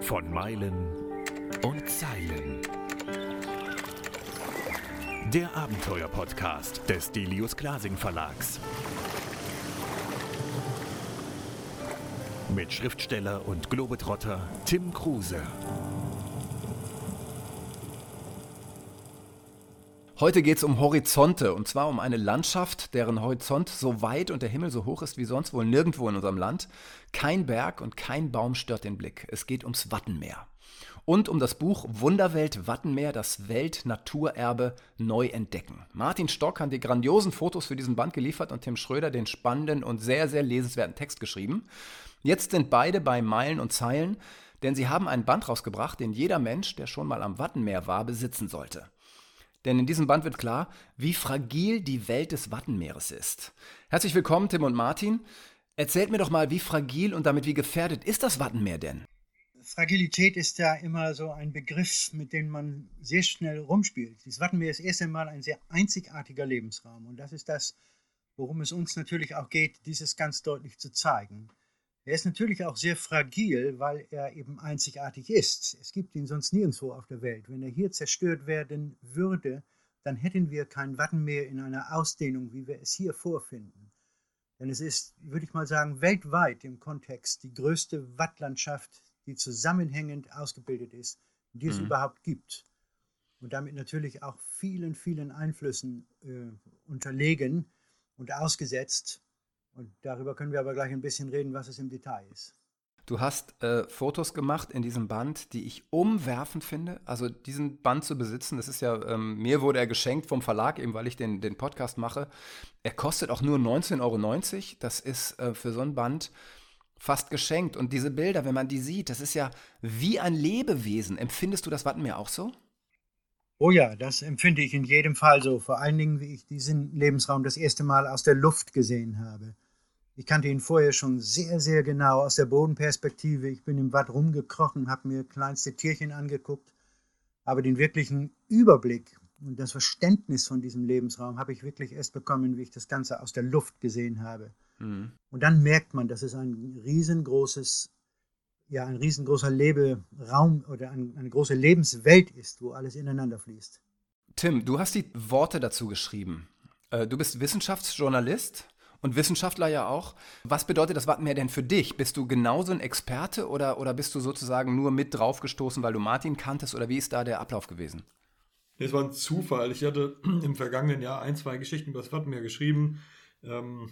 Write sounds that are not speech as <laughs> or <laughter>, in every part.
Von Meilen und Zeilen. Der Abenteuer-Podcast des Delius Glasing Verlags. Mit Schriftsteller und Globetrotter Tim Kruse. Heute geht es um Horizonte und zwar um eine Landschaft, deren Horizont so weit und der Himmel so hoch ist wie sonst wohl nirgendwo in unserem Land. Kein Berg und kein Baum stört den Blick. Es geht ums Wattenmeer. Und um das Buch Wunderwelt Wattenmeer, das Weltnaturerbe neu entdecken. Martin Stock hat die grandiosen Fotos für diesen Band geliefert und Tim Schröder den spannenden und sehr, sehr lesenswerten Text geschrieben. Jetzt sind beide bei Meilen und Zeilen, denn sie haben einen Band rausgebracht, den jeder Mensch, der schon mal am Wattenmeer war, besitzen sollte. Denn in diesem Band wird klar, wie fragil die Welt des Wattenmeeres ist. Herzlich willkommen, Tim und Martin. Erzählt mir doch mal, wie fragil und damit wie gefährdet ist das Wattenmeer denn? Fragilität ist ja immer so ein Begriff, mit dem man sehr schnell rumspielt. Das Wattenmeer ist erst einmal ein sehr einzigartiger Lebensraum. Und das ist das, worum es uns natürlich auch geht, dieses ganz deutlich zu zeigen. Er ist natürlich auch sehr fragil, weil er eben einzigartig ist. Es gibt ihn sonst nirgendwo auf der Welt. Wenn er hier zerstört werden würde, dann hätten wir kein Wattenmeer in einer Ausdehnung, wie wir es hier vorfinden. Denn es ist, würde ich mal sagen, weltweit im Kontext die größte Wattlandschaft, die zusammenhängend ausgebildet ist, die es mhm. überhaupt gibt. Und damit natürlich auch vielen, vielen Einflüssen äh, unterlegen und ausgesetzt und darüber können wir aber gleich ein bisschen reden, was es im Detail ist. Du hast äh, Fotos gemacht in diesem Band, die ich umwerfend finde. Also diesen Band zu besitzen, das ist ja, ähm, mir wurde er geschenkt vom Verlag, eben weil ich den, den Podcast mache. Er kostet auch nur 19,90 Euro. Das ist äh, für so ein Band fast geschenkt. Und diese Bilder, wenn man die sieht, das ist ja wie ein Lebewesen. Empfindest du das Wattenmeer auch so? Oh ja, das empfinde ich in jedem Fall so. Vor allen Dingen, wie ich diesen Lebensraum das erste Mal aus der Luft gesehen habe. Ich kannte ihn vorher schon sehr, sehr genau aus der Bodenperspektive. Ich bin im Watt rumgekrochen, habe mir kleinste Tierchen angeguckt, aber den wirklichen Überblick und das Verständnis von diesem Lebensraum habe ich wirklich erst bekommen, wie ich das Ganze aus der Luft gesehen habe. Mhm. Und dann merkt man, dass es ein riesengroßes, ja, ein riesengroßer Leberaum oder ein, eine große Lebenswelt ist, wo alles ineinander fließt. Tim, du hast die Worte dazu geschrieben. Äh, du bist Wissenschaftsjournalist und Wissenschaftler ja auch. Was bedeutet das Wattenmeer denn für dich? Bist du genauso ein Experte oder, oder bist du sozusagen nur mit draufgestoßen, weil du Martin kanntest oder wie ist da der Ablauf gewesen? Es war ein Zufall. Ich hatte <clears throat> im vergangenen Jahr ein, zwei Geschichten über das Wattenmeer geschrieben ähm,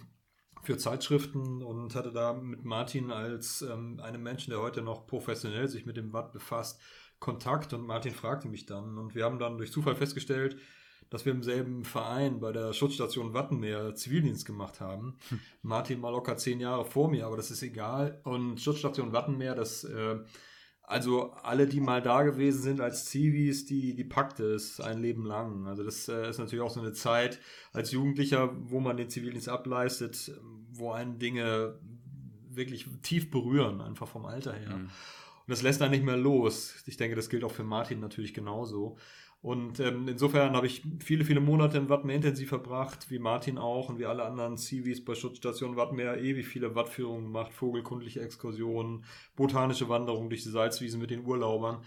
für Zeitschriften und hatte da mit Martin als ähm, einem Menschen, der heute noch professionell sich mit dem Watt befasst, Kontakt und Martin fragte mich dann und wir haben dann durch Zufall festgestellt, dass wir im selben Verein bei der Schutzstation Wattenmeer Zivildienst gemacht haben. Hm. Martin mal locker zehn Jahre vor mir, aber das ist egal. Und Schutzstation Wattenmeer, das, äh, also alle, die mal da gewesen sind als Zivis, die, die packt es ein Leben lang. Also das äh, ist natürlich auch so eine Zeit als Jugendlicher, wo man den Zivildienst ableistet, wo einen Dinge wirklich tief berühren, einfach vom Alter her. Mhm. Und das lässt dann nicht mehr los. Ich denke, das gilt auch für Martin natürlich genauso. Und ähm, insofern habe ich viele, viele Monate im Wattmeer intensiv verbracht, wie Martin auch und wie alle anderen Civis bei Schutzstation Wattmeer ewig viele Wattführungen gemacht, vogelkundliche Exkursionen, botanische Wanderungen durch die Salzwiesen mit den Urlaubern.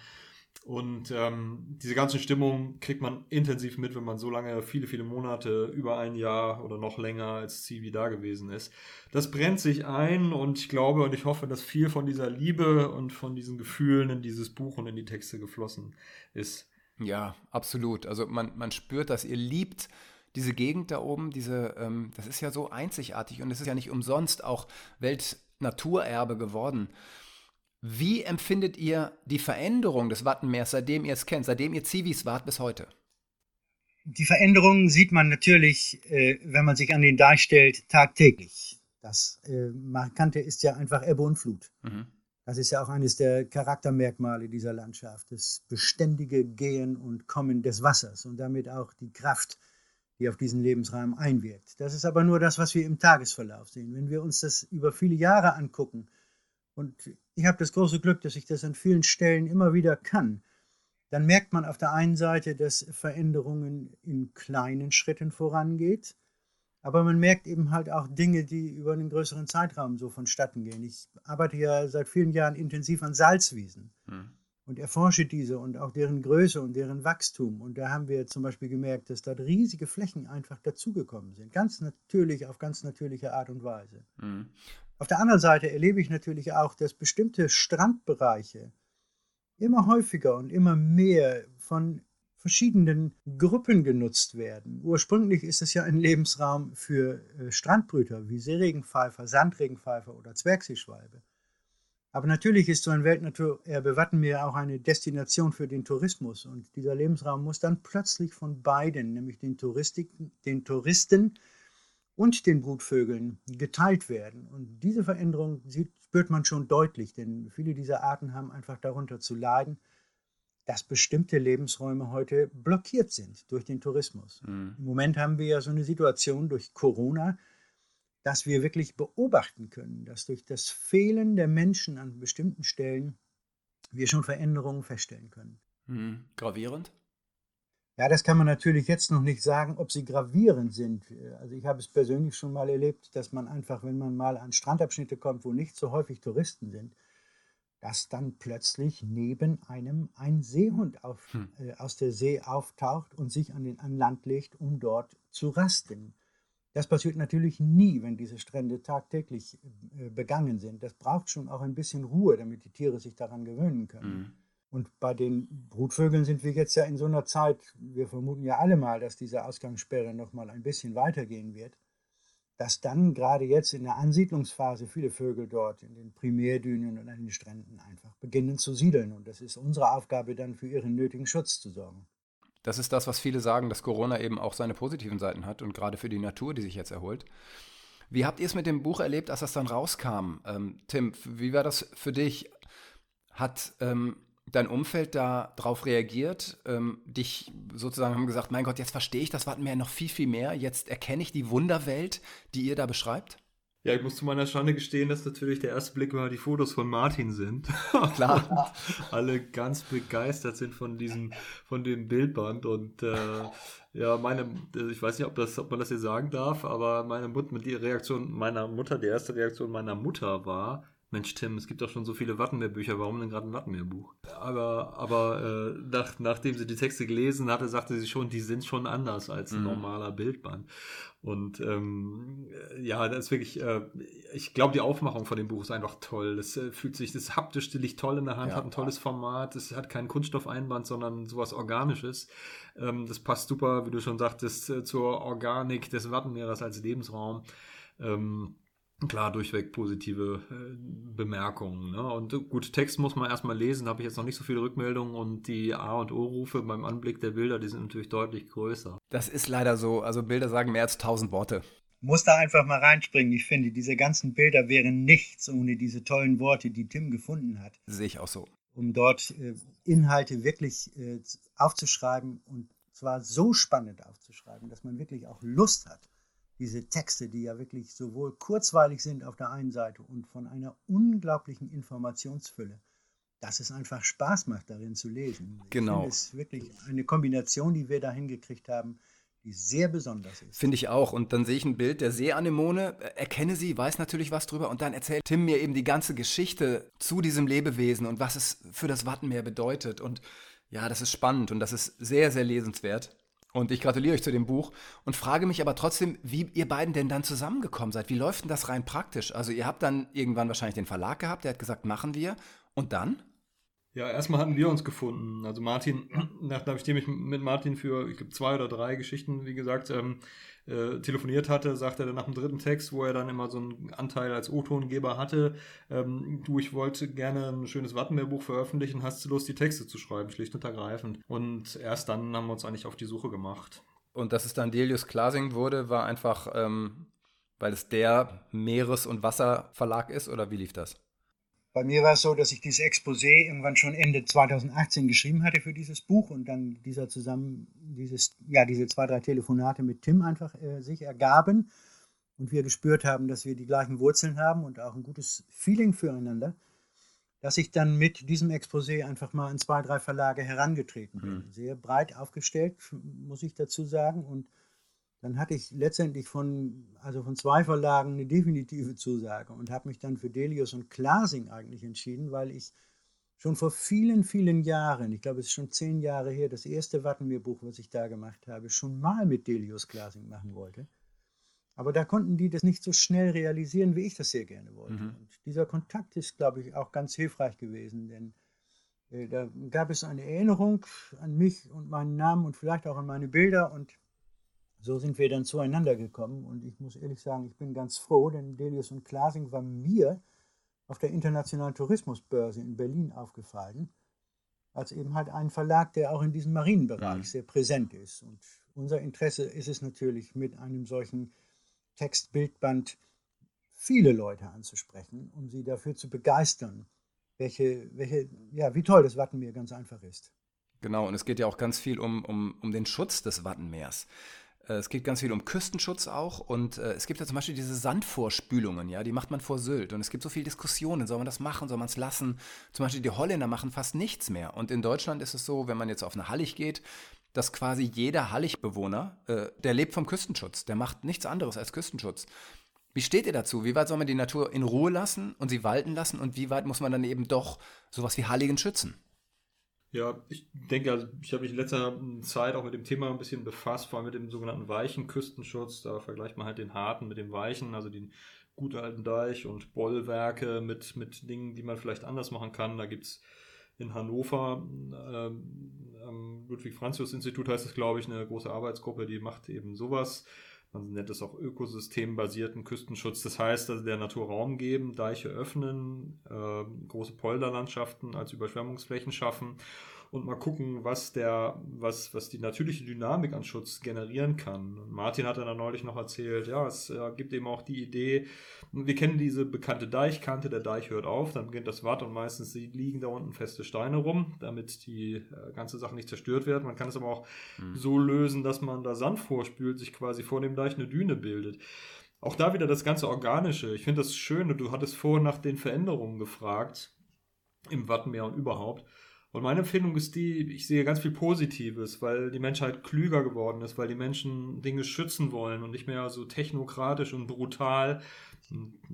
Und ähm, diese ganze Stimmung kriegt man intensiv mit, wenn man so lange, viele, viele Monate, über ein Jahr oder noch länger als Civi da gewesen ist. Das brennt sich ein und ich glaube und ich hoffe, dass viel von dieser Liebe und von diesen Gefühlen in dieses Buch und in die Texte geflossen ist. Ja, absolut. Also man, man spürt dass Ihr liebt diese Gegend da oben, diese, ähm, das ist ja so einzigartig und es ist ja nicht umsonst auch Weltnaturerbe geworden. Wie empfindet ihr die Veränderung des Wattenmeers, seitdem ihr es kennt, seitdem ihr Zivis wart bis heute? Die Veränderungen sieht man natürlich, äh, wenn man sich an den Deich stellt, tagtäglich. Das äh, Markante ist ja einfach Ebbe und Flut. Mhm. Das ist ja auch eines der Charaktermerkmale dieser Landschaft, das beständige Gehen und Kommen des Wassers und damit auch die Kraft, die auf diesen Lebensraum einwirkt. Das ist aber nur das, was wir im Tagesverlauf sehen. Wenn wir uns das über viele Jahre angucken, und ich habe das große Glück, dass ich das an vielen Stellen immer wieder kann, dann merkt man auf der einen Seite, dass Veränderungen in kleinen Schritten vorangeht Aber man merkt eben halt auch Dinge, die über einen größeren Zeitraum so vonstatten gehen. Ich arbeite ja seit vielen Jahren intensiv an Salzwiesen hm. und erforsche diese und auch deren Größe und deren Wachstum. Und da haben wir zum Beispiel gemerkt, dass dort riesige Flächen einfach dazugekommen sind. Ganz natürlich, auf ganz natürliche Art und Weise. Hm. Auf der anderen Seite erlebe ich natürlich auch, dass bestimmte Strandbereiche immer häufiger und immer mehr von verschiedenen Gruppen genutzt werden. Ursprünglich ist es ja ein Lebensraum für äh, Strandbrüter wie Seeregenpfeifer, Sandregenpfeifer oder Zwergseeschwalbe. Aber natürlich ist so ein Weltnaturerbe Wattenmeer auch eine Destination für den Tourismus und dieser Lebensraum muss dann plötzlich von beiden, nämlich den, den Touristen und den Brutvögeln, geteilt werden. Und diese Veränderung sieht, spürt man schon deutlich, denn viele dieser Arten haben einfach darunter zu leiden, dass bestimmte Lebensräume heute blockiert sind durch den Tourismus. Mhm. Im Moment haben wir ja so eine Situation durch Corona, dass wir wirklich beobachten können, dass durch das Fehlen der Menschen an bestimmten Stellen wir schon Veränderungen feststellen können. Mhm. Gravierend? Ja, das kann man natürlich jetzt noch nicht sagen, ob sie gravierend sind. Also ich habe es persönlich schon mal erlebt, dass man einfach, wenn man mal an Strandabschnitte kommt, wo nicht so häufig Touristen sind, dass dann plötzlich neben einem ein Seehund auf, hm. äh, aus der See auftaucht und sich an, den, an Land legt, um dort zu rasten. Das passiert natürlich nie, wenn diese Strände tagtäglich äh, begangen sind. Das braucht schon auch ein bisschen Ruhe, damit die Tiere sich daran gewöhnen können. Mhm. Und bei den Brutvögeln sind wir jetzt ja in so einer Zeit, wir vermuten ja alle mal, dass diese Ausgangssperre noch mal ein bisschen weitergehen wird dass dann gerade jetzt in der Ansiedlungsphase viele Vögel dort in den Primärdünen und an den Stränden einfach beginnen zu siedeln. Und das ist unsere Aufgabe, dann für ihren nötigen Schutz zu sorgen. Das ist das, was viele sagen, dass Corona eben auch seine positiven Seiten hat und gerade für die Natur, die sich jetzt erholt. Wie habt ihr es mit dem Buch erlebt, als das dann rauskam? Ähm, Tim, wie war das für dich? Hat ähm, dein Umfeld da drauf reagiert, ähm, dich sozusagen haben gesagt, mein Gott, jetzt verstehe ich das Wattenmeer noch viel, viel mehr, jetzt erkenne ich die Wunderwelt, die ihr da beschreibt? Ja, ich muss zu meiner Schande gestehen, dass natürlich der erste Blick immer die Fotos von Martin sind. <laughs> Klar. <laughs> alle ganz begeistert sind von diesem, von dem Bildband und äh, ja, meine, ich weiß nicht, ob, das, ob man das hier sagen darf, aber meine Mutter, die Reaktion meiner Mutter, die erste Reaktion meiner Mutter war, Mensch, Tim, es gibt doch schon so viele Wattenmeerbücher, warum denn gerade ein Wattenmeerbuch? Aber, aber äh, nach, nachdem sie die Texte gelesen hatte, sagte sie schon, die sind schon anders als ein mhm. normaler Bildband. Und ähm, ja, das ist wirklich, äh, ich glaube, die Aufmachung von dem Buch ist einfach toll. Das äh, fühlt sich, das haptisch liegt toll in der Hand, ja. hat ein tolles Format, es hat keinen Kunststoffeinband, sondern sowas Organisches. Ähm, das passt super, wie du schon sagtest, äh, zur Organik des Wattenmeeres als Lebensraum. Ähm, klar durchweg positive äh, Bemerkungen. Ne? Und äh, gut, Text muss man erstmal lesen, habe ich jetzt noch nicht so viele Rückmeldungen und die A- und O-Rufe beim Anblick der Bilder, die sind natürlich deutlich größer. Das ist leider so. Also Bilder sagen mehr als tausend Worte. Muss da einfach mal reinspringen. Ich finde, diese ganzen Bilder wären nichts ohne diese tollen Worte, die Tim gefunden hat. Sehe ich auch so. Um dort äh, Inhalte wirklich äh, aufzuschreiben und zwar so spannend aufzuschreiben, dass man wirklich auch Lust hat diese Texte, die ja wirklich sowohl kurzweilig sind auf der einen Seite und von einer unglaublichen Informationsfülle, dass es einfach Spaß macht, darin zu lesen. Genau. Es ist wirklich eine Kombination, die wir da hingekriegt haben, die sehr besonders ist. Finde ich auch. Und dann sehe ich ein Bild der Seeanemone, erkenne sie, weiß natürlich was drüber und dann erzählt Tim mir eben die ganze Geschichte zu diesem Lebewesen und was es für das Wattenmeer bedeutet. Und ja, das ist spannend und das ist sehr, sehr lesenswert. Und ich gratuliere euch zu dem Buch und frage mich aber trotzdem, wie ihr beiden denn dann zusammengekommen seid. Wie läuft denn das rein praktisch? Also ihr habt dann irgendwann wahrscheinlich den Verlag gehabt, der hat gesagt, machen wir. Und dann? Ja, erstmal hatten wir uns gefunden. Also Martin, <clears throat> nachdem ich mit Martin für, ich glaube, zwei oder drei Geschichten, wie gesagt, ähm, äh, telefoniert hatte, sagte er dann nach dem dritten Text, wo er dann immer so einen Anteil als O-Tongeber hatte, ähm, du, ich wollte gerne ein schönes Wattenmeerbuch veröffentlichen, hast du Lust, die Texte zu schreiben, schlicht und ergreifend. Und erst dann haben wir uns eigentlich auf die Suche gemacht. Und dass es dann Delius Klasing wurde, war einfach, ähm, weil es der Meeres- und Wasserverlag ist, oder wie lief das? Bei mir war es so, dass ich dieses Exposé irgendwann schon Ende 2018 geschrieben hatte für dieses Buch und dann dieser zusammen, dieses, ja, diese zwei, drei Telefonate mit Tim einfach äh, sich ergaben und wir gespürt haben, dass wir die gleichen Wurzeln haben und auch ein gutes Feeling füreinander, dass ich dann mit diesem Exposé einfach mal an zwei, drei Verlage herangetreten bin. Mhm. Sehr breit aufgestellt, muss ich dazu sagen. Und dann hatte ich letztendlich von, also von zwei Verlagen eine definitive Zusage und habe mich dann für Delius und Klasing eigentlich entschieden, weil ich schon vor vielen, vielen Jahren, ich glaube, es ist schon zehn Jahre her, das erste Wattenmeerbuch, was ich da gemacht habe, schon mal mit Delius Klasing machen wollte. Aber da konnten die das nicht so schnell realisieren, wie ich das sehr gerne wollte. Mhm. Und dieser Kontakt ist, glaube ich, auch ganz hilfreich gewesen, denn äh, da gab es eine Erinnerung an mich und meinen Namen und vielleicht auch an meine Bilder und so sind wir dann zueinander gekommen und ich muss ehrlich sagen, ich bin ganz froh, denn Delius und Klasing war mir auf der Internationalen Tourismusbörse in Berlin aufgefallen, als eben halt ein Verlag, der auch in diesem Marienbereich mhm. sehr präsent ist. Und unser Interesse ist es natürlich, mit einem solchen Textbildband viele Leute anzusprechen, um sie dafür zu begeistern, welche, welche, ja, wie toll das Wattenmeer ganz einfach ist. Genau, und es geht ja auch ganz viel um, um, um den Schutz des Wattenmeers. Äh, es geht ganz viel um Küstenschutz auch und äh, es gibt ja zum Beispiel diese Sandvorspülungen, ja, die macht man vor Sylt und es gibt so viele Diskussionen, soll man das machen, soll man es lassen? Zum Beispiel die Holländer machen fast nichts mehr und in Deutschland ist es so, wenn man jetzt auf eine Hallig geht, dass quasi jeder Halligbewohner, äh, der lebt vom Küstenschutz, der macht nichts anderes als Küstenschutz. Wie steht ihr dazu? Wie weit soll man die Natur in Ruhe lassen und sie walten lassen und wie weit muss man dann eben doch sowas wie Halligen schützen? Ja, ich denke, also ich habe mich in letzter Zeit auch mit dem Thema ein bisschen befasst, vor allem mit dem sogenannten weichen Küstenschutz. Da vergleicht man halt den harten mit dem weichen, also den gut alten Deich und Bollwerke mit, mit Dingen, die man vielleicht anders machen kann. Da gibt es in Hannover ähm, am Ludwig-Franzius-Institut heißt es, glaube ich, eine große Arbeitsgruppe, die macht eben sowas. Man nennt es auch ökosystembasierten Küstenschutz. Das heißt, also der Natur Raum geben, Deiche öffnen, äh, große Polderlandschaften als Überschwemmungsflächen schaffen und mal gucken, was der, was, was die natürliche Dynamik an Schutz generieren kann. Und Martin hat dann neulich noch erzählt, ja, es äh, gibt eben auch die Idee, wir kennen diese bekannte Deichkante, der Deich hört auf, dann beginnt das Watt und meistens liegen da unten feste Steine rum, damit die äh, ganze Sache nicht zerstört wird. Man kann es aber auch mhm. so lösen, dass man da Sand vorspült, sich quasi vor dem Deich eine Düne bildet. Auch da wieder das ganze Organische. Ich finde das schön, du hattest vorhin nach den Veränderungen gefragt im Wattenmeer und überhaupt. Und meine Empfindung ist die, ich sehe ganz viel Positives, weil die Menschheit klüger geworden ist, weil die Menschen Dinge schützen wollen und nicht mehr so technokratisch und brutal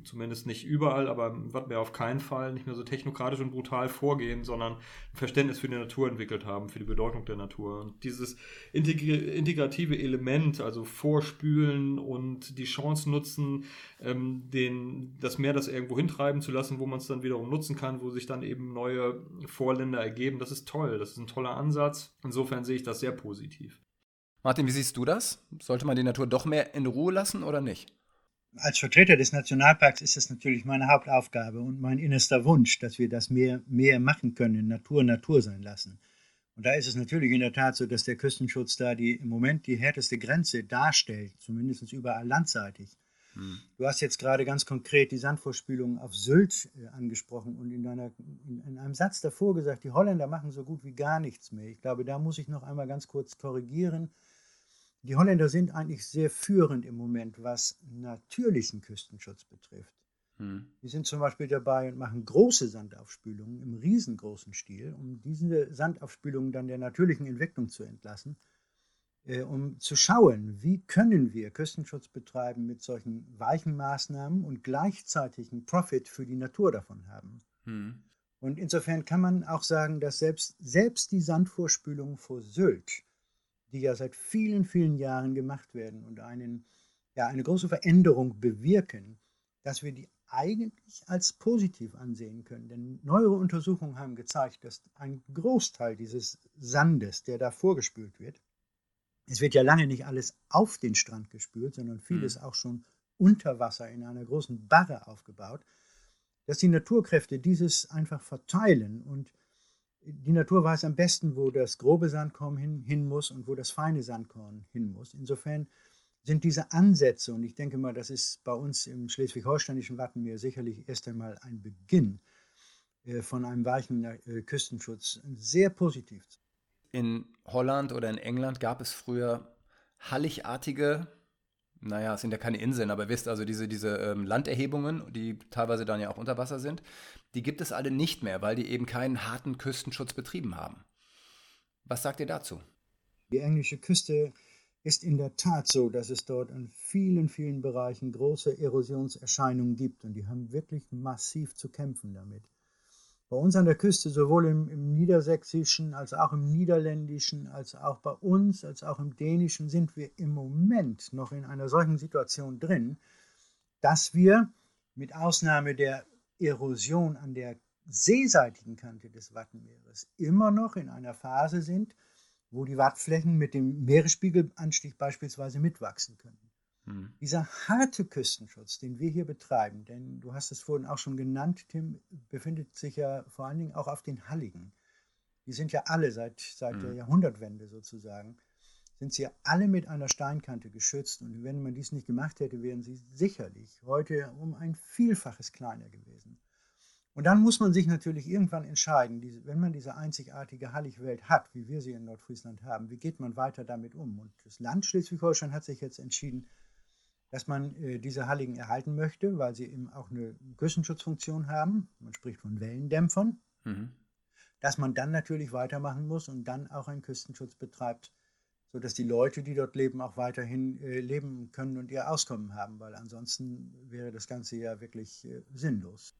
zumindest nicht überall, aber was wir auf keinen Fall nicht mehr so technokratisch und brutal vorgehen, sondern ein Verständnis für die Natur entwickelt haben, für die Bedeutung der Natur. Und dieses integrative Element, also Vorspülen und die Chance nutzen, ähm, den, das Meer das irgendwo hintreiben zu lassen, wo man es dann wiederum nutzen kann, wo sich dann eben neue Vorländer ergeben, das ist toll, das ist ein toller Ansatz. Insofern sehe ich das sehr positiv. Martin, wie siehst du das? Sollte man die Natur doch mehr in Ruhe lassen oder nicht? Als Vertreter des Nationalparks ist es natürlich meine Hauptaufgabe und mein innerster Wunsch, dass wir das mehr, mehr machen können, Natur Natur sein lassen. Und da ist es natürlich in der Tat so, dass der Küstenschutz da die, im Moment die härteste Grenze darstellt, zumindest überall landseitig. Hm. Du hast jetzt gerade ganz konkret die Sandvorspülung auf Sylt äh, angesprochen und in, deiner, in, in einem Satz davor gesagt, die Holländer machen so gut wie gar nichts mehr. Ich glaube, da muss ich noch einmal ganz kurz korrigieren. Die Holländer sind eigentlich sehr führend im Moment, was natürlichen Küstenschutz betrifft. Hm. Die sind zum Beispiel dabei und machen große Sandaufspülungen im riesengroßen Stil, um diese Sandaufspülungen dann der natürlichen Entwicklung zu entlassen, äh, um zu schauen, wie können wir Küstenschutz betreiben mit solchen weichen Maßnahmen und gleichzeitig einen Profit für die Natur davon haben. Hm. Und insofern kann man auch sagen, dass selbst, selbst die Sandvorspülungen vor Sylt die ja seit vielen, vielen Jahren gemacht werden und einen, ja, eine große Veränderung bewirken, dass wir die eigentlich als positiv ansehen können. Denn neuere Untersuchungen haben gezeigt, dass ein Großteil dieses Sandes, der da vorgespült wird, es wird ja lange nicht alles auf den Strand gespült, sondern vieles mhm. auch schon unter Wasser in einer großen Barre aufgebaut, dass die Naturkräfte dieses einfach verteilen und die Natur weiß am besten, wo das grobe Sandkorn hin, hin muss und wo das feine Sandkorn hin muss. Insofern sind diese Ansätze, und ich denke mal, das ist bei uns im schleswig-holsteinischen Wattenmeer sicherlich erst einmal ein Beginn äh, von einem weichen äh, Küstenschutz, sehr positiv. In Holland oder in England gab es früher halligartige naja, es sind ja keine Inseln, aber wisst also, diese, diese ähm, Landerhebungen, die teilweise dann ja auch unter Wasser sind, die gibt es alle nicht mehr, weil die eben keinen harten Küstenschutz betrieben haben. Was sagt ihr dazu? Die englische Küste ist in der Tat so, dass es dort in vielen, vielen Bereichen große Erosionserscheinungen gibt und die haben wirklich massiv zu kämpfen damit. Bei uns an der Küste, sowohl im, im Niedersächsischen als auch im Niederländischen, als auch bei uns, als auch im Dänischen, sind wir im Moment noch in einer solchen Situation drin, dass wir mit Ausnahme der Erosion an der seeseitigen Kante des Wattenmeeres immer noch in einer Phase sind, wo die Wattflächen mit dem Meeresspiegelanstieg beispielsweise mitwachsen können. Hm. Dieser harte Küstenschutz, den wir hier betreiben, denn du hast es vorhin auch schon genannt, Tim, befindet sich ja vor allen Dingen auch auf den Halligen. Die sind ja alle seit, seit hm. der Jahrhundertwende sozusagen, sind sie ja alle mit einer Steinkante geschützt. Und wenn man dies nicht gemacht hätte, wären sie sicherlich heute um ein Vielfaches kleiner gewesen. Und dann muss man sich natürlich irgendwann entscheiden, diese, wenn man diese einzigartige Halligwelt hat, wie wir sie in Nordfriesland haben, wie geht man weiter damit um? Und das Land Schleswig-Holstein hat sich jetzt entschieden, dass man äh, diese Halligen erhalten möchte, weil sie eben auch eine Küstenschutzfunktion haben. Man spricht von Wellendämpfern. Mhm. Dass man dann natürlich weitermachen muss und dann auch einen Küstenschutz betreibt, sodass die Leute, die dort leben, auch weiterhin äh, leben können und ihr Auskommen haben, weil ansonsten wäre das Ganze ja wirklich äh, sinnlos.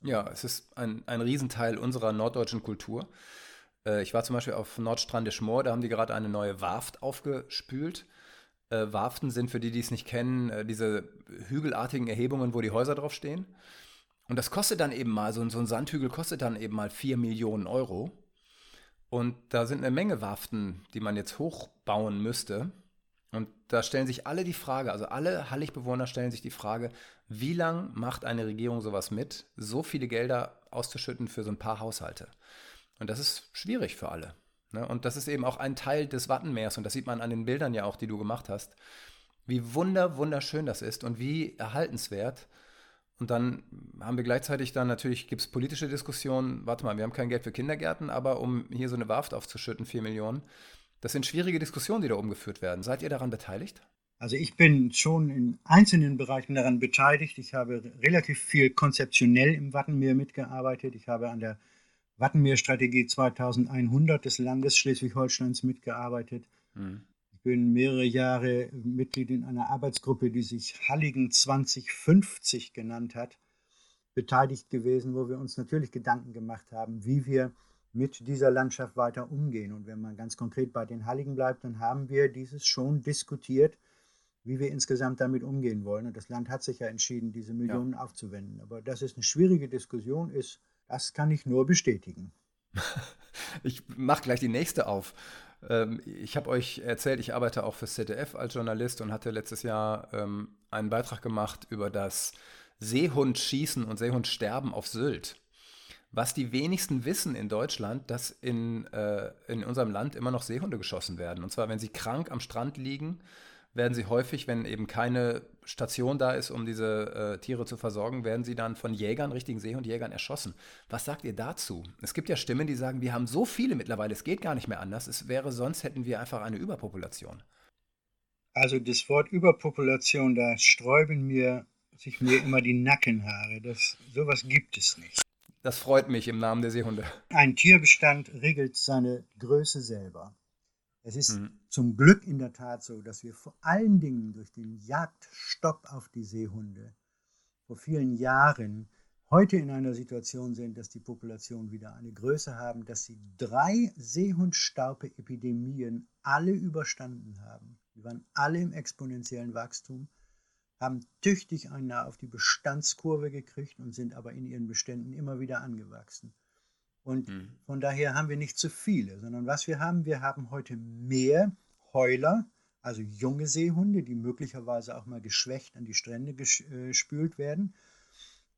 Ja, es ist ein, ein Riesenteil unserer norddeutschen Kultur. Äh, ich war zum Beispiel auf Nordstrandisch Moor, da haben die gerade eine neue Warft aufgespült. Äh, Warften sind, für die, die es nicht kennen, äh, diese hügelartigen Erhebungen, wo die Häuser drauf stehen. Und das kostet dann eben mal, so, so ein Sandhügel kostet dann eben mal 4 Millionen Euro. Und da sind eine Menge Warften, die man jetzt hochbauen müsste. Und da stellen sich alle die Frage, also alle Halligbewohner stellen sich die Frage, wie lange macht eine Regierung sowas mit, so viele Gelder auszuschütten für so ein paar Haushalte? Und das ist schwierig für alle. Ne? Und das ist eben auch ein Teil des Wattenmeers und das sieht man an den Bildern ja auch, die du gemacht hast. Wie wunder, wunderschön das ist und wie erhaltenswert. Und dann haben wir gleichzeitig dann natürlich, gibt es politische Diskussionen, warte mal, wir haben kein Geld für Kindergärten, aber um hier so eine Warft aufzuschütten, 4 Millionen, das sind schwierige Diskussionen, die da umgeführt werden. Seid ihr daran beteiligt? Also ich bin schon in einzelnen Bereichen daran beteiligt. Ich habe relativ viel konzeptionell im Wattenmeer mitgearbeitet. Ich habe an der Wattenmeerstrategie 2100 des Landes Schleswig-Holsteins mitgearbeitet. Mhm. Ich bin mehrere Jahre Mitglied in einer Arbeitsgruppe, die sich Halligen 2050 genannt hat, beteiligt gewesen, wo wir uns natürlich Gedanken gemacht haben, wie wir mit dieser Landschaft weiter umgehen. Und wenn man ganz konkret bei den Halligen bleibt, dann haben wir dieses schon diskutiert, wie wir insgesamt damit umgehen wollen. Und das Land hat sich ja entschieden, diese Millionen ja. aufzuwenden. Aber dass es eine schwierige Diskussion ist, das kann ich nur bestätigen. <laughs> ich mache gleich die nächste auf. Ähm, ich habe euch erzählt, ich arbeite auch für ZDF als Journalist und hatte letztes Jahr ähm, einen Beitrag gemacht über das Seehundschießen und Seehundsterben auf Sylt. Was die wenigsten wissen in Deutschland, dass in, äh, in unserem Land immer noch Seehunde geschossen werden. Und zwar, wenn sie krank am Strand liegen, werden sie häufig, wenn eben keine Station da ist, um diese äh, Tiere zu versorgen, werden sie dann von Jägern, richtigen Seehundjägern erschossen. Was sagt ihr dazu? Es gibt ja Stimmen, die sagen, wir haben so viele mittlerweile, es geht gar nicht mehr anders. Es wäre sonst hätten wir einfach eine Überpopulation. Also das Wort Überpopulation, da sträuben mir sich mir immer die Nackenhaare. Das, sowas gibt es nicht. Das freut mich im Namen der Seehunde. Ein Tierbestand regelt seine Größe selber. Es ist mhm. zum Glück in der Tat so, dass wir vor allen Dingen durch den Jagdstopp auf die Seehunde vor vielen Jahren heute in einer Situation sind, dass die Population wieder eine Größe haben, dass sie drei Seehundstaupe-Epidemien alle überstanden haben. Die waren alle im exponentiellen Wachstum, haben tüchtig einen auf die Bestandskurve gekriegt und sind aber in ihren Beständen immer wieder angewachsen. Und mhm. von daher haben wir nicht zu viele, sondern was wir haben, wir haben heute mehr Heuler, also junge Seehunde, die möglicherweise auch mal geschwächt an die Strände gespült äh, werden.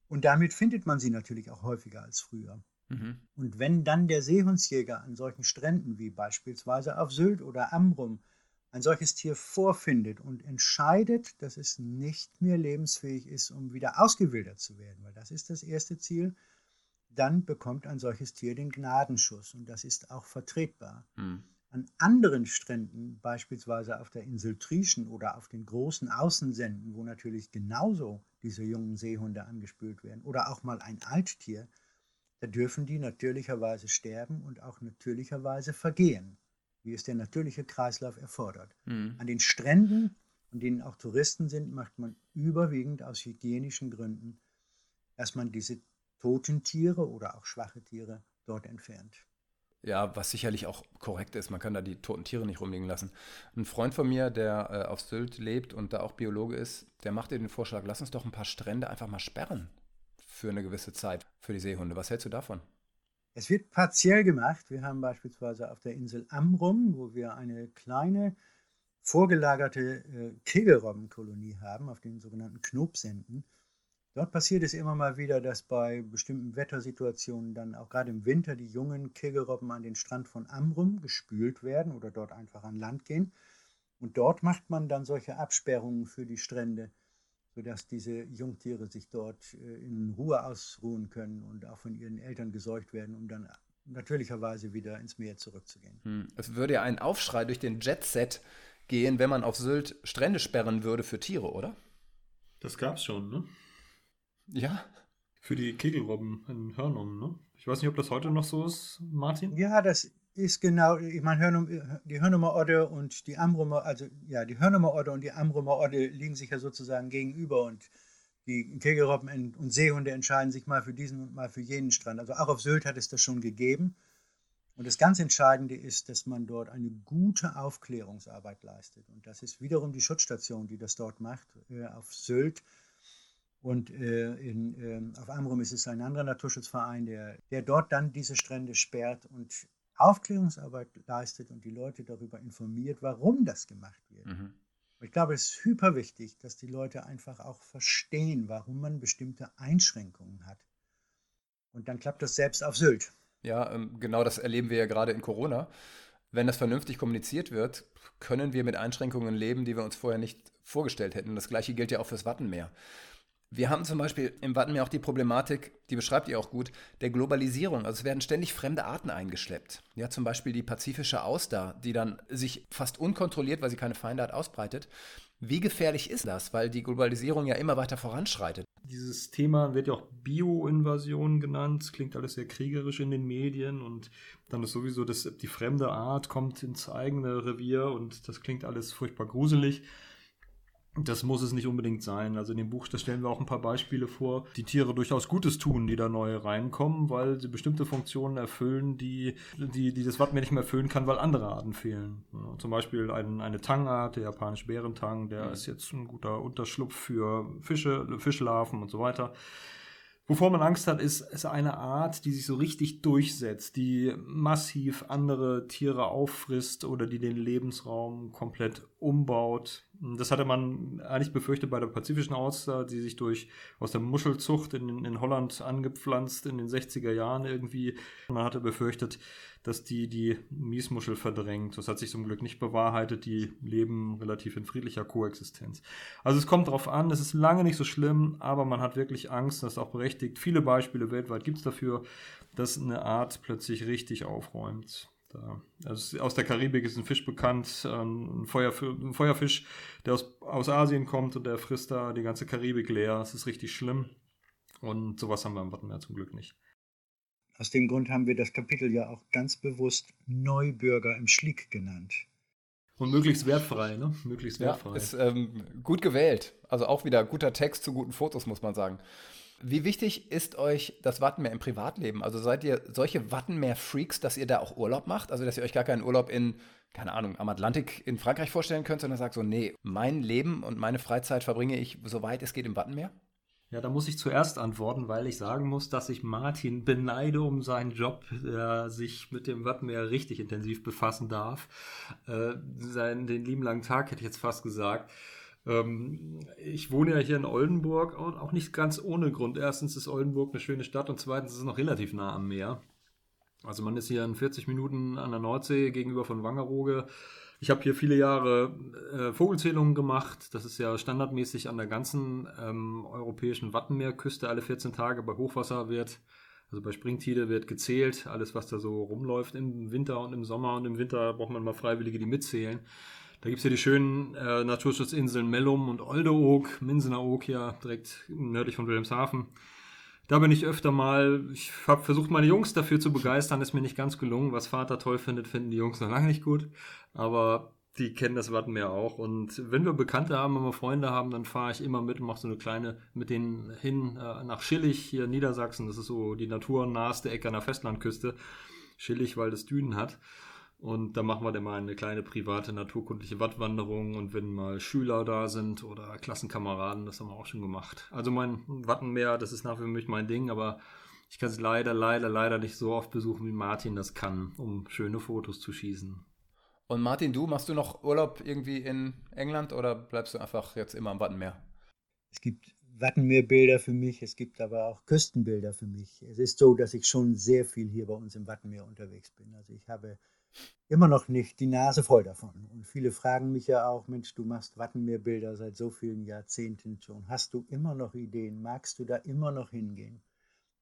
Und damit findet man sie natürlich auch häufiger als früher. Mhm. Und wenn dann der Seehundsjäger an solchen Stränden wie beispielsweise auf Sylt oder Amrum ein solches Tier vorfindet und entscheidet, dass es nicht mehr lebensfähig ist, um wieder ausgewildert zu werden, weil das ist das erste Ziel, dann bekommt ein solches Tier den Gnadenschuss und das ist auch vertretbar. Mhm. An anderen Stränden, beispielsweise auf der Insel Trieschen oder auf den großen Außensenden, wo natürlich genauso diese jungen Seehunde angespült werden, oder auch mal ein Alttier, da dürfen die natürlicherweise sterben und auch natürlicherweise vergehen. wie es der natürliche Kreislauf erfordert. Mhm. An den Stränden, an denen auch Touristen sind, macht man überwiegend aus hygienischen Gründen, dass man diese toten Tiere oder auch schwache Tiere dort entfernt. Ja, was sicherlich auch korrekt ist. Man kann da die toten Tiere nicht rumliegen lassen. Ein Freund von mir, der äh, auf Sylt lebt und da auch Biologe ist, der macht dir den Vorschlag, lass uns doch ein paar Strände einfach mal sperren für eine gewisse Zeit für die Seehunde. Was hältst du davon? Es wird partiell gemacht. Wir haben beispielsweise auf der Insel Amrum, wo wir eine kleine vorgelagerte äh, Kegelrobbenkolonie haben, auf den sogenannten Knopsenden. Dort passiert es immer mal wieder, dass bei bestimmten Wettersituationen dann auch gerade im Winter die jungen Kegelrobben an den Strand von Amrum gespült werden oder dort einfach an Land gehen. Und dort macht man dann solche Absperrungen für die Strände, sodass diese Jungtiere sich dort äh, in Ruhe ausruhen können und auch von ihren Eltern gesäugt werden, um dann natürlicherweise wieder ins Meer zurückzugehen. Hm. Es würde ja ein Aufschrei durch den Jetset gehen, wenn man auf Sylt Strände sperren würde für Tiere, oder? Das gab's schon, ne? Ja. Für die Kegelrobben in Hörnum, ne? Ich weiß nicht, ob das heute noch so ist, Martin. Ja, das ist genau, ich meine, Hörnum, die Hörnumer Odde und die Amrumer, also ja, die Hörnumer Odde und die Amrumer Odde liegen sich ja sozusagen gegenüber und die Kegelrobben und Seehunde entscheiden sich mal für diesen und mal für jenen Strand. Also auch auf Sylt hat es das schon gegeben. Und das ganz Entscheidende ist, dass man dort eine gute Aufklärungsarbeit leistet. Und das ist wiederum die Schutzstation, die das dort macht, äh, auf Sylt. Und äh, in, äh, auf Amrum ist es ein anderer Naturschutzverein, der, der dort dann diese Strände sperrt und Aufklärungsarbeit leistet und die Leute darüber informiert, warum das gemacht wird. Mhm. Ich glaube, es ist hyper wichtig, dass die Leute einfach auch verstehen, warum man bestimmte Einschränkungen hat. Und dann klappt das selbst auf Sylt. Ja, ähm, genau das erleben wir ja gerade in Corona. Wenn das vernünftig kommuniziert wird, können wir mit Einschränkungen leben, die wir uns vorher nicht vorgestellt hätten. Das gleiche gilt ja auch fürs Wattenmeer. Wir haben zum Beispiel im Wattenmeer auch die Problematik, die beschreibt ihr auch gut, der Globalisierung. Also es werden ständig fremde Arten eingeschleppt. Ja, zum Beispiel die pazifische Auster, die dann sich fast unkontrolliert, weil sie keine Feinde hat, ausbreitet. Wie gefährlich ist das? Weil die Globalisierung ja immer weiter voranschreitet. Dieses Thema wird ja auch Bio-Invasion genannt. Klingt alles sehr kriegerisch in den Medien und dann ist sowieso, dass die fremde Art kommt ins eigene Revier und das klingt alles furchtbar gruselig. Das muss es nicht unbedingt sein. Also in dem Buch, da stellen wir auch ein paar Beispiele vor, die Tiere durchaus Gutes tun, die da neu reinkommen, weil sie bestimmte Funktionen erfüllen, die, die, die das Wattenmeer nicht mehr erfüllen kann, weil andere Arten fehlen. Ja, zum Beispiel ein, eine Tangart, der japanische Bärentang, der mhm. ist jetzt ein guter Unterschlupf für Fische, Fischlarven und so weiter. Wovor man Angst hat, ist, ist eine Art, die sich so richtig durchsetzt, die massiv andere Tiere auffrisst oder die den Lebensraum komplett umbaut. Das hatte man eigentlich befürchtet bei der pazifischen Auster, die sich durch aus der Muschelzucht in, in Holland angepflanzt in den 60er Jahren irgendwie. Man hatte befürchtet, dass die die Miesmuschel verdrängt. Das hat sich zum Glück nicht bewahrheitet. Die leben relativ in friedlicher Koexistenz. Also es kommt darauf an, es ist lange nicht so schlimm, aber man hat wirklich Angst, das ist auch berechtigt. Viele Beispiele weltweit gibt es dafür, dass eine Art plötzlich richtig aufräumt. Da, also aus der Karibik ist ein Fisch bekannt, ähm, ein, Feuerf ein Feuerfisch, der aus, aus Asien kommt und der frisst da die ganze Karibik leer. Es ist richtig schlimm. Und sowas haben wir im Wattenmeer zum Glück nicht. Aus dem Grund haben wir das Kapitel ja auch ganz bewusst Neubürger im Schlick genannt. Und möglichst wertfrei, ne? Möglichst wertfrei. Ja, ist ähm, gut gewählt. Also auch wieder guter Text zu guten Fotos, muss man sagen. Wie wichtig ist euch das Wattenmeer im Privatleben? Also seid ihr solche Wattenmeer-Freaks, dass ihr da auch Urlaub macht? Also dass ihr euch gar keinen Urlaub in, keine Ahnung, am Atlantik in Frankreich vorstellen könnt, sondern sagt so, nee, mein Leben und meine Freizeit verbringe ich, soweit es geht, im Wattenmeer? Ja, da muss ich zuerst antworten, weil ich sagen muss, dass ich Martin beneide um seinen Job, der sich mit dem Wattenmeer richtig intensiv befassen darf. Äh, seinen, den lieben langen Tag hätte ich jetzt fast gesagt. Ähm, ich wohne ja hier in Oldenburg und auch nicht ganz ohne Grund. Erstens ist Oldenburg eine schöne Stadt und zweitens ist es noch relativ nah am Meer. Also man ist hier in 40 Minuten an der Nordsee gegenüber von Wangerooge. Ich habe hier viele Jahre äh, Vogelzählungen gemacht. Das ist ja standardmäßig an der ganzen ähm, europäischen Wattenmeerküste. Alle 14 Tage bei Hochwasser wird, also bei Springtide wird gezählt. Alles, was da so rumläuft im Winter und im Sommer. Und im Winter braucht man mal Freiwillige, die mitzählen. Da gibt es ja die schönen äh, Naturschutzinseln Mellum und Oldeoog, Minsener Oog ja direkt nördlich von Wilhelmshaven. Da bin ich öfter mal, ich habe versucht, meine Jungs dafür zu begeistern, ist mir nicht ganz gelungen. Was Vater toll findet, finden die Jungs noch lange nicht gut. Aber die kennen das Wattenmeer auch. Und wenn wir Bekannte haben, wenn wir Freunde haben, dann fahre ich immer mit und mache so eine kleine mit denen hin äh, nach Schillig, hier in Niedersachsen. Das ist so die naturnaheste Ecke an der Festlandküste. Schillig, weil das Dünen hat. Und da machen wir dann mal eine kleine private naturkundliche Wattwanderung und wenn mal Schüler da sind oder Klassenkameraden, das haben wir auch schon gemacht. Also mein Wattenmeer, das ist nach wie vor mein Ding, aber ich kann es leider, leider, leider nicht so oft besuchen, wie Martin das kann, um schöne Fotos zu schießen. Und Martin, du, machst du noch Urlaub irgendwie in England oder bleibst du einfach jetzt immer am Wattenmeer? Es gibt Wattenmeerbilder für mich, es gibt aber auch Küstenbilder für mich. Es ist so, dass ich schon sehr viel hier bei uns im Wattenmeer unterwegs bin. Also ich habe immer noch nicht die Nase voll davon. Und viele fragen mich ja auch, Mensch, du machst Wattenmeerbilder seit so vielen Jahrzehnten schon. Hast du immer noch Ideen? Magst du da immer noch hingehen?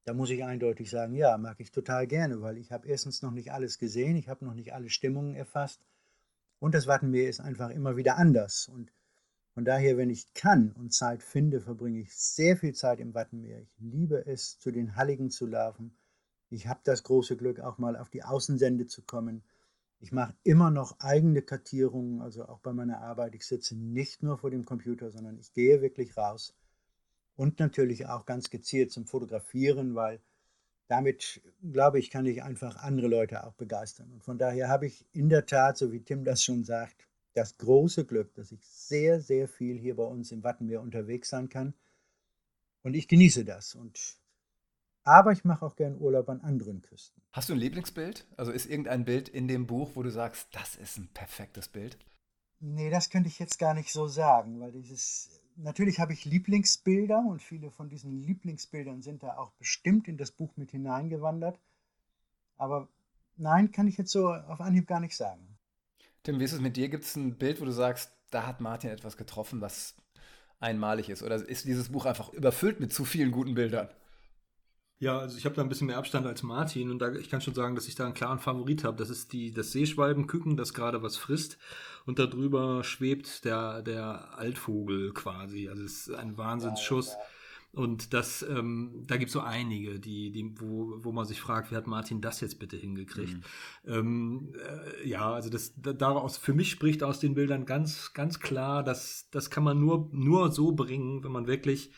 Da muss ich eindeutig sagen, ja, mag ich total gerne, weil ich habe erstens noch nicht alles gesehen, ich habe noch nicht alle Stimmungen erfasst und das Wattenmeer ist einfach immer wieder anders. Und von daher, wenn ich kann und Zeit finde, verbringe ich sehr viel Zeit im Wattenmeer. Ich liebe es, zu den Halligen zu laufen. Ich habe das große Glück, auch mal auf die Außensende zu kommen. Ich mache immer noch eigene Kartierungen, also auch bei meiner Arbeit. Ich sitze nicht nur vor dem Computer, sondern ich gehe wirklich raus. Und natürlich auch ganz gezielt zum Fotografieren, weil damit, glaube ich, kann ich einfach andere Leute auch begeistern. Und von daher habe ich in der Tat, so wie Tim das schon sagt, das große Glück, dass ich sehr, sehr viel hier bei uns im Wattenmeer unterwegs sein kann. Und ich genieße das. Und aber ich mache auch gern Urlaub an anderen Küsten. Hast du ein Lieblingsbild? Also ist irgendein Bild in dem Buch, wo du sagst, das ist ein perfektes Bild? Nee, das könnte ich jetzt gar nicht so sagen, weil dieses natürlich habe ich Lieblingsbilder und viele von diesen Lieblingsbildern sind da auch bestimmt in das Buch mit hineingewandert. Aber nein, kann ich jetzt so auf Anhieb gar nicht sagen. Tim, wie ist es mit dir? Gibt es ein Bild, wo du sagst, da hat Martin etwas getroffen, was einmalig ist? Oder ist dieses Buch einfach überfüllt mit zu vielen guten Bildern? Ja, also ich habe da ein bisschen mehr Abstand als Martin und da, ich kann schon sagen, dass ich da einen klaren Favorit habe. Das ist die, das Seeschwalbenküken, das gerade was frisst und darüber schwebt der, der Altvogel quasi. Also es ist ein Wahnsinnsschuss. Ja, ja. Und das, ähm, da gibt es so einige, die, die, wo, wo man sich fragt, wie hat Martin das jetzt bitte hingekriegt? Mhm. Ähm, äh, ja, also das daraus für mich spricht aus den Bildern ganz, ganz klar, dass das kann man nur, nur so bringen, wenn man wirklich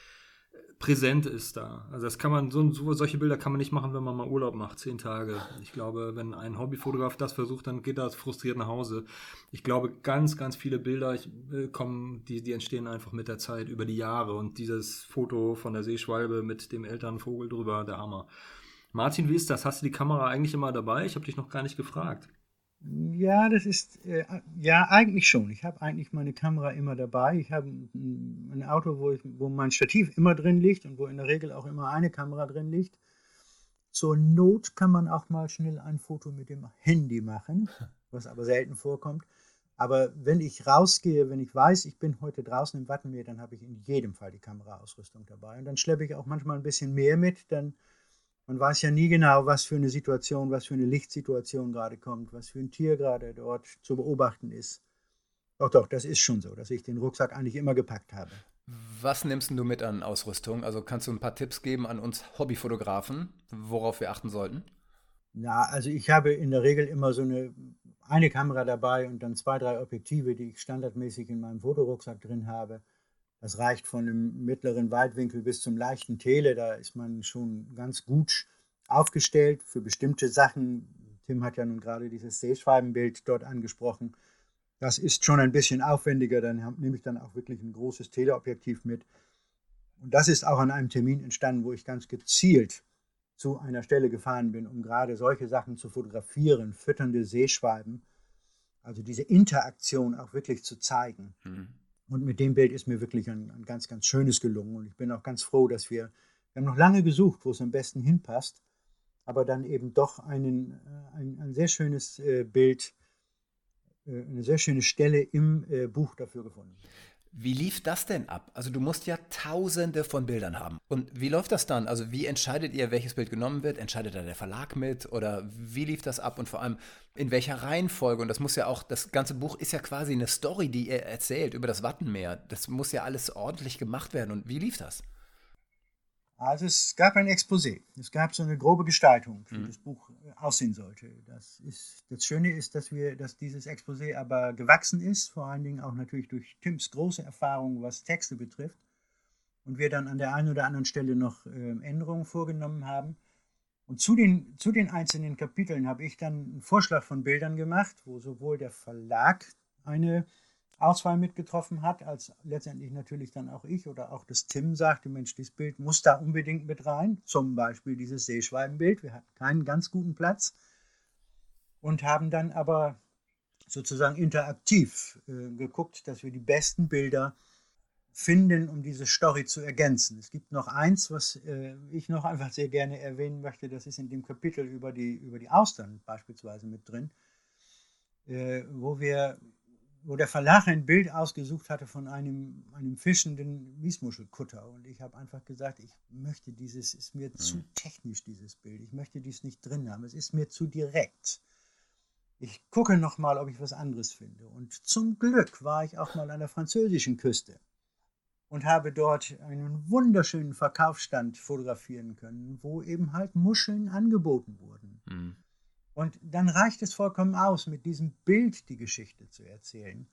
präsent ist da. Also das kann man, so, so, solche Bilder kann man nicht machen, wenn man mal Urlaub macht, zehn Tage. Ich glaube, wenn ein Hobbyfotograf das versucht, dann geht er frustriert nach Hause. Ich glaube, ganz, ganz viele Bilder ich, äh, kommen, die, die entstehen einfach mit der Zeit, über die Jahre. Und dieses Foto von der Seeschwalbe mit dem Elternvogel drüber, der Hammer. Martin, wie ist das? Hast du die Kamera eigentlich immer dabei? Ich habe dich noch gar nicht gefragt. Ja, das ist, äh, ja, eigentlich schon. Ich habe eigentlich meine Kamera immer dabei. Ich habe ein, ein Auto, wo, ich, wo mein Stativ immer drin liegt und wo in der Regel auch immer eine Kamera drin liegt. Zur Not kann man auch mal schnell ein Foto mit dem Handy machen, <laughs> was aber selten vorkommt. Aber wenn ich rausgehe, wenn ich weiß, ich bin heute draußen im Wattenmeer, dann habe ich in jedem Fall die Kameraausrüstung dabei. Und dann schleppe ich auch manchmal ein bisschen mehr mit, dann man weiß ja nie genau, was für eine Situation, was für eine Lichtsituation gerade kommt, was für ein Tier gerade dort zu beobachten ist. Doch, doch, das ist schon so, dass ich den Rucksack eigentlich immer gepackt habe. Was nimmst du mit an Ausrüstung? Also kannst du ein paar Tipps geben an uns Hobbyfotografen, worauf wir achten sollten? Ja, also ich habe in der Regel immer so eine, eine Kamera dabei und dann zwei, drei Objektive, die ich standardmäßig in meinem Fotorucksack drin habe. Das reicht von dem mittleren Weitwinkel bis zum leichten Tele. Da ist man schon ganz gut aufgestellt für bestimmte Sachen. Tim hat ja nun gerade dieses Seeschwalbenbild dort angesprochen. Das ist schon ein bisschen aufwendiger. Dann nehme ich dann auch wirklich ein großes Teleobjektiv mit. Und das ist auch an einem Termin entstanden, wo ich ganz gezielt zu einer Stelle gefahren bin, um gerade solche Sachen zu fotografieren, fütternde Seeschwalben. Also diese Interaktion auch wirklich zu zeigen. Mhm. Und mit dem Bild ist mir wirklich ein, ein, ganz, ganz schönes gelungen. Und ich bin auch ganz froh, dass wir, wir haben noch lange gesucht, wo es am besten hinpasst, aber dann eben doch einen, äh, ein, ein sehr schönes äh, Bild, äh, eine sehr schöne Stelle im Buch dafür gefunden. Wie lief das denn ab? Also du musst ja tausende von Bildern haben. Und wie läuft das dann? Also wie entscheidet ihr, welches Bild genommen wird? Entscheidet da der Verlag mit? Oder wie lief das ab? Und vor allem in welcher Reihenfolge? Und das muss ja auch, das ganze Buch ist ja quasi eine Story, die ihr erzählt über das Wattenmeer. Das muss ja alles ordentlich gemacht werden. Und wie lief das? Also es gab ein Exposé, es gab so eine grobe Gestaltung, wie mhm. das Buch äh, aussehen sollte. Das, ist, das Schöne ist, dass, wir, dass dieses Exposé aber gewachsen ist, vor allen Dingen auch natürlich durch Tims große Erfahrung, was Texte betrifft. Und wir dann an der einen oder anderen Stelle noch äh, Änderungen vorgenommen haben. Und zu den, zu den einzelnen Kapiteln habe ich dann einen Vorschlag von Bildern gemacht, wo sowohl der Verlag eine Auswahl mitgetroffen hat, als letztendlich natürlich dann auch ich oder auch das Tim sagte, Mensch, dieses Bild muss da unbedingt mit rein. Zum Beispiel dieses Seeschwalbenbild. Wir hatten keinen ganz guten Platz und haben dann aber sozusagen interaktiv äh, geguckt, dass wir die besten Bilder finden, um diese Story zu ergänzen. Es gibt noch eins, was äh, ich noch einfach sehr gerne erwähnen möchte, das ist in dem Kapitel über die, über die Austern beispielsweise mit drin, äh, wo wir wo der Verlag ein Bild ausgesucht hatte von einem, einem fischenden Miesmuschelkutter. Und ich habe einfach gesagt, ich möchte dieses, ist mir mhm. zu technisch, dieses Bild. Ich möchte dies nicht drin haben. Es ist mir zu direkt. Ich gucke noch mal, ob ich was anderes finde. Und zum Glück war ich auch mal an der französischen Küste und habe dort einen wunderschönen Verkaufsstand fotografieren können, wo eben halt Muscheln angeboten wurden. Mhm. Und dann reicht es vollkommen aus, mit diesem Bild die Geschichte zu erzählen,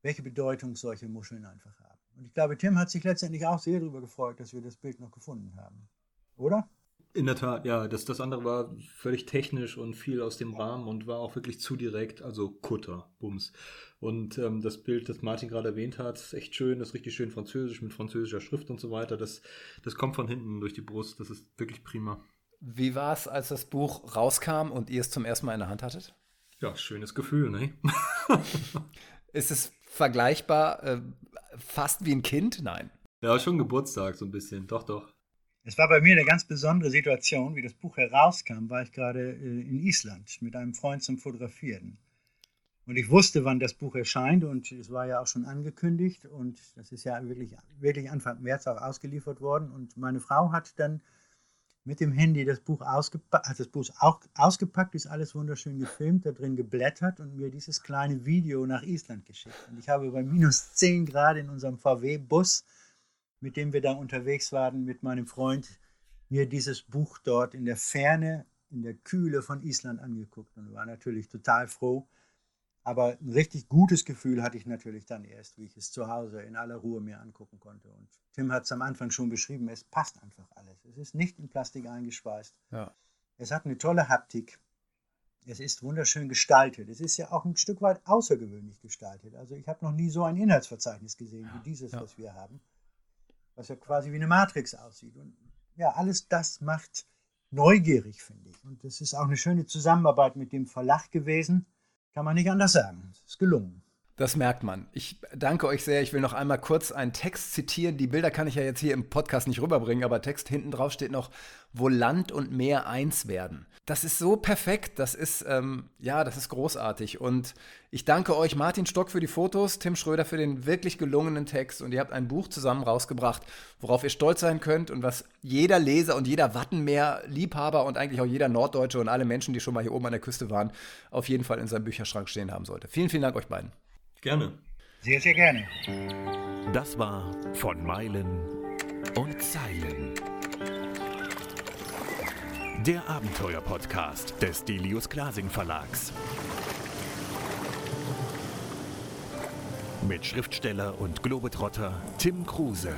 welche Bedeutung solche Muscheln einfach haben. Und ich glaube, Tim hat sich letztendlich auch sehr darüber gefreut, dass wir das Bild noch gefunden haben. Oder? In der Tat, ja. Das, das andere war völlig technisch und viel aus dem Rahmen und war auch wirklich zu direkt, also Kutter, Bums. Und ähm, das Bild, das Martin gerade erwähnt hat, ist echt schön, das ist richtig schön französisch mit französischer Schrift und so weiter. Das, das kommt von hinten durch die Brust, das ist wirklich prima. Wie war es, als das Buch rauskam und ihr es zum ersten Mal in der Hand hattet? Ja, schönes Gefühl, ne? <laughs> Ist es vergleichbar äh, fast wie ein Kind? Nein. Ja, schon Geburtstag so ein bisschen, doch, doch. Es war bei mir eine ganz besondere Situation, wie das Buch herauskam, war ich gerade äh, in Island mit einem Freund zum Fotografieren. Und ich wusste, wann das Buch erscheint und es war ja auch schon angekündigt und das ist ja wirklich, wirklich Anfang März auch ausgeliefert worden. Und meine Frau hat dann mit dem Handy das Buch ausgepackt, hat das Buch auch ausgepackt, ist alles wunderschön gefilmt, da drin geblättert und mir dieses kleine Video nach Island geschickt. Und ich habe bei minus 10 Grad in unserem VW-Bus, mit dem wir da unterwegs waren, mit meinem Freund, mir dieses Buch dort in der Ferne, in der Kühle von Island angeguckt und war natürlich total froh, aber ein richtig gutes Gefühl hatte ich natürlich dann erst, wie ich es zu Hause in aller Ruhe mir angucken konnte. Und Tim hat es am Anfang schon beschrieben, es passt einfach alles. Es ist nicht in Plastik eingeschweißt. Ja. Es hat eine tolle Haptik. Es ist wunderschön gestaltet. Es ist ja auch ein Stück weit außergewöhnlich gestaltet. Also ich habe noch nie so ein Inhaltsverzeichnis gesehen wie dieses, ja. was wir haben. Was ja quasi wie eine Matrix aussieht. Und ja, alles das macht neugierig, finde ich. Und es ist auch eine schöne Zusammenarbeit mit dem Verlag gewesen kann man nicht anders sagen. Ist gelungen. Das merkt man. Ich danke euch sehr. Ich will noch einmal kurz einen Text zitieren. Die Bilder kann ich ja jetzt hier im Podcast nicht rüberbringen, aber Text hinten drauf steht noch, wo Land und Meer eins werden. Das ist so perfekt. Das ist, ähm, ja, das ist großartig. Und ich danke euch, Martin Stock, für die Fotos, Tim Schröder für den wirklich gelungenen Text. Und ihr habt ein Buch zusammen rausgebracht, worauf ihr stolz sein könnt und was jeder Leser und jeder Wattenmeer-Liebhaber und eigentlich auch jeder Norddeutsche und alle Menschen, die schon mal hier oben an der Küste waren, auf jeden Fall in seinem Bücherschrank stehen haben sollte. Vielen, vielen Dank euch beiden. Gerne. Sehr, sehr gerne. Das war von Meilen und Zeilen. Der Abenteuer-Podcast des Delius Glasing Verlags. Mit Schriftsteller und Globetrotter Tim Kruse.